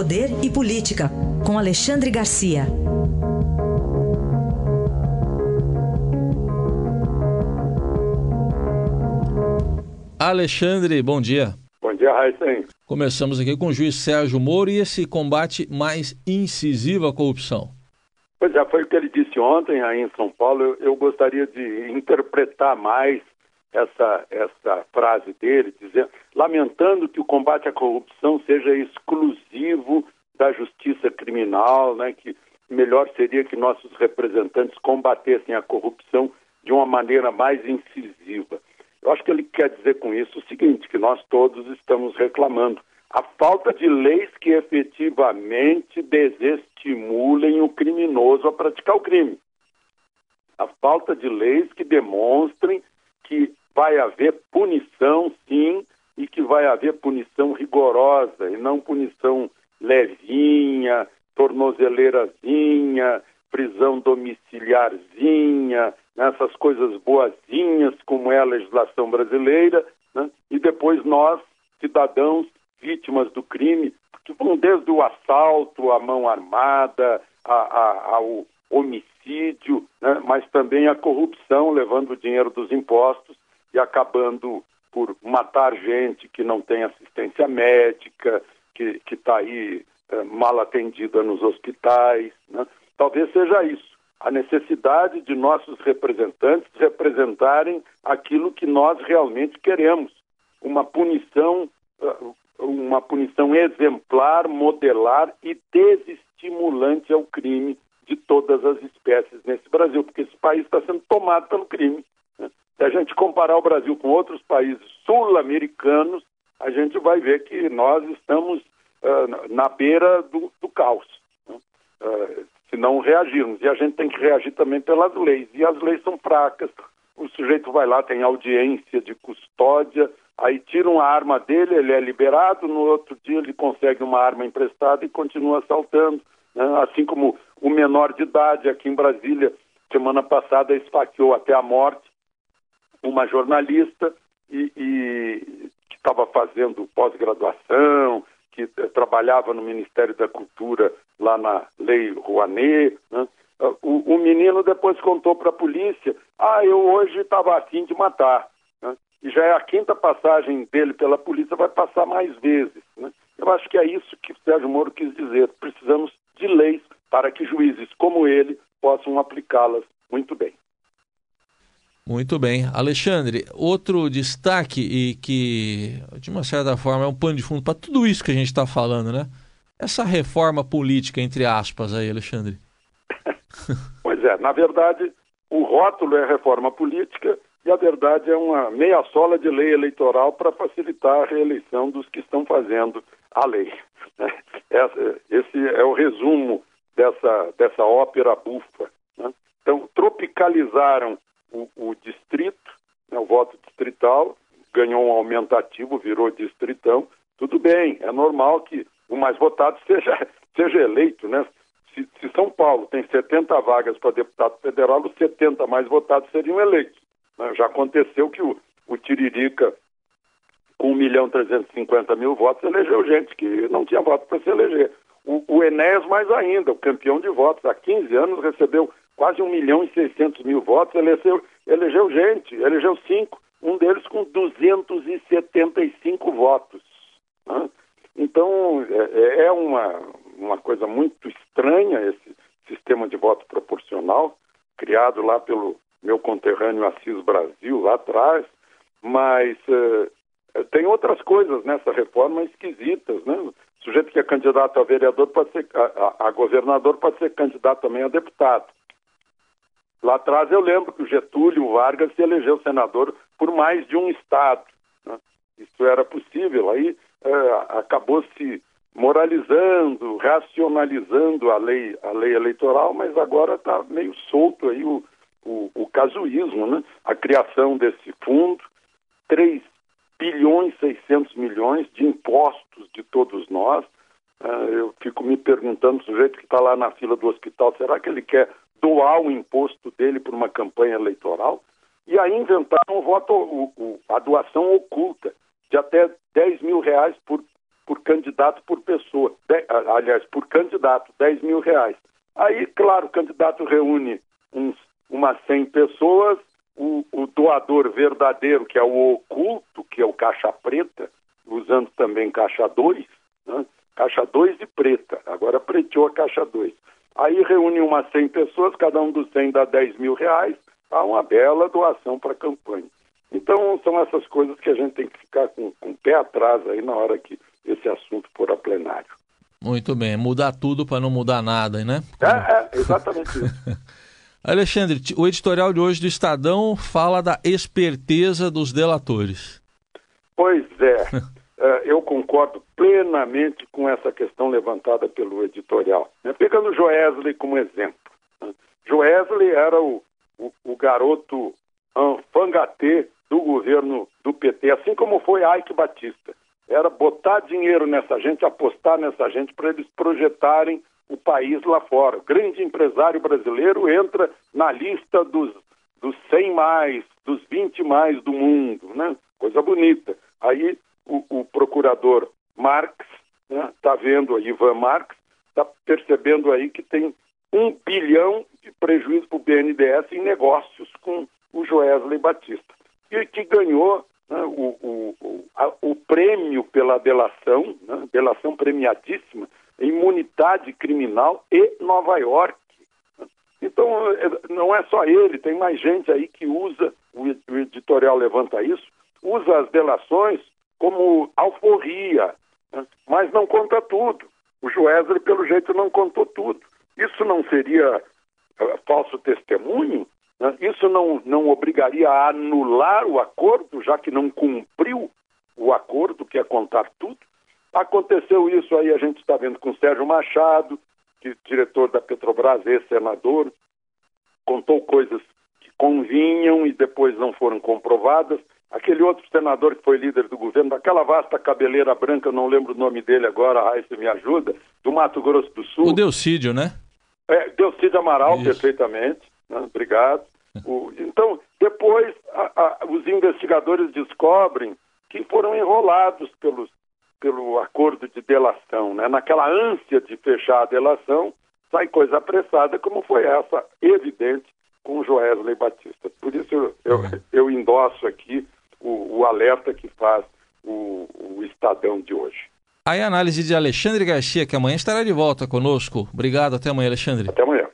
Poder e Política, com Alexandre Garcia. Alexandre, bom dia. Bom dia, Raíssen. Começamos aqui com o juiz Sérgio Moro e esse combate mais incisivo à corrupção. Pois é, foi o que ele disse ontem aí em São Paulo. Eu, eu gostaria de interpretar mais essa, essa frase dele, dizendo, lamentando que o combate à corrupção seja exclusivo da justiça criminal, né, que melhor seria que nossos representantes combatessem a corrupção de uma maneira mais incisiva. Eu acho que ele quer dizer com isso o seguinte, que nós todos estamos reclamando a falta de leis que efetivamente desestimulem o criminoso a praticar o crime. A falta de leis que demonstrem que vai haver punição, sim, e que vai haver punição rigorosa e não punição levinha, tornozeleirazinha, prisão domiciliarzinha, essas coisas boazinhas como é a legislação brasileira, né? e depois nós, cidadãos vítimas do crime, que vão desde o assalto, a mão armada, a, a, ao homicídio, né? mas também a corrupção, levando o dinheiro dos impostos e acabando por matar gente que não tem assistência médica, que está aí é, mal atendida nos hospitais. Né? Talvez seja isso a necessidade de nossos representantes representarem aquilo que nós realmente queremos, uma punição, uh, uma punição exemplar, modelar e desestimulante ao crime de todas as espécies nesse Brasil, porque esse país está sendo tomado pelo crime. Se a gente comparar o Brasil com outros países sul-americanos, a gente vai ver que nós estamos uh, na beira do, do caos. Né? Uh, se não reagirmos. E a gente tem que reagir também pelas leis. E as leis são fracas. O sujeito vai lá, tem audiência de custódia, aí tiram a arma dele, ele é liberado, no outro dia ele consegue uma arma emprestada e continua assaltando. Né? Assim como o menor de idade aqui em Brasília, semana passada, esfaqueou até a morte uma jornalista e, e que estava fazendo pós-graduação, que trabalhava no Ministério da Cultura lá na Lei Rouanet. Né? O, o, menino depois contou para a polícia: ah, eu hoje estava afim de matar. Né? E já é a quinta passagem dele pela polícia, vai passar mais vezes. Né? Eu acho que é isso que o Sérgio Moro quis dizer. Precisamos de leis para que juízes como ele possam aplicá-las muito bem. Muito bem. Alexandre, outro destaque e que, de uma certa forma, é um pano de fundo para tudo isso que a gente está falando, né? Essa reforma política, entre aspas, aí, Alexandre. pois é, na verdade, o rótulo é reforma política e a verdade é uma meia sola de lei eleitoral para facilitar a reeleição dos que estão fazendo a lei. Né? Esse é o resumo dessa, dessa ópera bufa. Né? Então, tropicalizaram o, o distrito, né, o voto distrital, ganhou um aumentativo, virou distritão. Tudo bem, é normal que o mais votado seja, seja eleito, né? Se, se São Paulo tem 70 vagas para deputado federal, os 70 mais votados seriam eleitos. Né? Já aconteceu que o, o Tiririca, com 1 milhão e 350 mil votos, elegeu gente que não tinha voto para se eleger. O, o Enéas mais ainda, o campeão de votos, há 15 anos recebeu quase 1 milhão e 600 mil votos, elegeu, elegeu gente, elegeu cinco, um deles com 275 votos. Né? Então, é, é uma, uma coisa muito estranha esse sistema de voto proporcional, criado lá pelo meu conterrâneo Assis Brasil, lá atrás, mas uh, tem outras coisas nessa reforma esquisitas, né? O sujeito que é candidato a vereador pode ser, a, a, a governador pode ser candidato também a deputado. Lá atrás eu lembro que o Getúlio Vargas se elegeu senador por mais de um estado. Né? Isso era possível. Aí é, acabou se moralizando, racionalizando a lei, a lei eleitoral, mas agora está meio solto aí o, o, o, casuísmo, né? A criação desse fundo, 3 bilhões 600 milhões de impostos de todos nós. Uh, eu fico me perguntando, o sujeito que está lá na fila do hospital, será que ele quer doar o imposto dele por uma campanha eleitoral? E aí inventaram o voto, o, o, a doação oculta de até 10 mil reais por, por candidato por pessoa, de, aliás, por candidato, 10 mil reais. Aí, claro, o candidato reúne uns, umas 100 pessoas, o, o, doador verdadeiro, que é o oculto, que é o caixa preta, usando também caixa 2, né? caixa 2 e preta, agora preteou a caixa 2. Aí reúne umas 100 pessoas, cada um dos 100 dá 10 mil reais, há uma bela doação para a campanha. Então, são essas coisas que a gente tem que ficar com, com o pé atrás aí na hora que esse assunto for a plenário. Muito bem, mudar tudo para não mudar nada, né? É, é exatamente isso. Alexandre, o editorial de hoje do Estadão fala da esperteza dos delatores. Pois é, é eu concordo plenamente com essa questão levantada pelo editorial. Né? Pegando Joesley como exemplo. Né? Joesley era o, o, o garoto fangatê do governo do PT, assim como foi Ike Batista. Era botar dinheiro nessa gente, apostar nessa gente para eles projetarem o país lá fora. O grande empresário brasileiro entra na lista dos, dos 100 mais, dos 20 mais do mundo, né? Coisa bonita. Aí o, o procurador Marx está né, tá vendo aí, Ivan Marx, está percebendo aí que tem um bilhão de prejuízo para o BNDES em negócios com o Joesley Batista e que ganhou né, o, o, a, o, prêmio pela delação, né, delação premiadíssima, imunidade criminal e Nova York. Então, é, não é só ele, tem mais gente aí que usa, o editorial levanta isso, usa as delações como alforria, né, mas não conta tudo. O Joesley, pelo jeito, não contou tudo. Isso não seria uh, falso testemunho? Né? Isso não, não obrigaria a anular o acordo, já que não cumpriu o acordo, que é contar tudo? Aconteceu isso aí, a gente está vendo com Sérgio Machado, que diretor da Petrobras, ex-senador, contou coisas que convinham e depois não foram comprovadas. Aquele outro senador que foi líder do governo, daquela vasta cabeleira branca, não lembro o nome dele agora, a Raíssa me ajuda, do Mato Grosso do Sul. O Delcídio, né? É, Delcídio Amaral, Isso. perfeitamente. Né? Obrigado. O, então, depois a, a, os investigadores descobrem que foram enrolados pelos, pelo acordo de delação. Né? Naquela ânsia de fechar a delação, sai coisa apressada, como foi essa, evidente, com o Joesley Batista. Por isso eu, eu, uhum. eu endosso aqui o, o, alerta que faz o, o Estadão de hoje. Aí a análise de Alexandre Garcia, que amanhã estará de volta conosco. Obrigado, até amanhã, Alexandre. Até amanhã.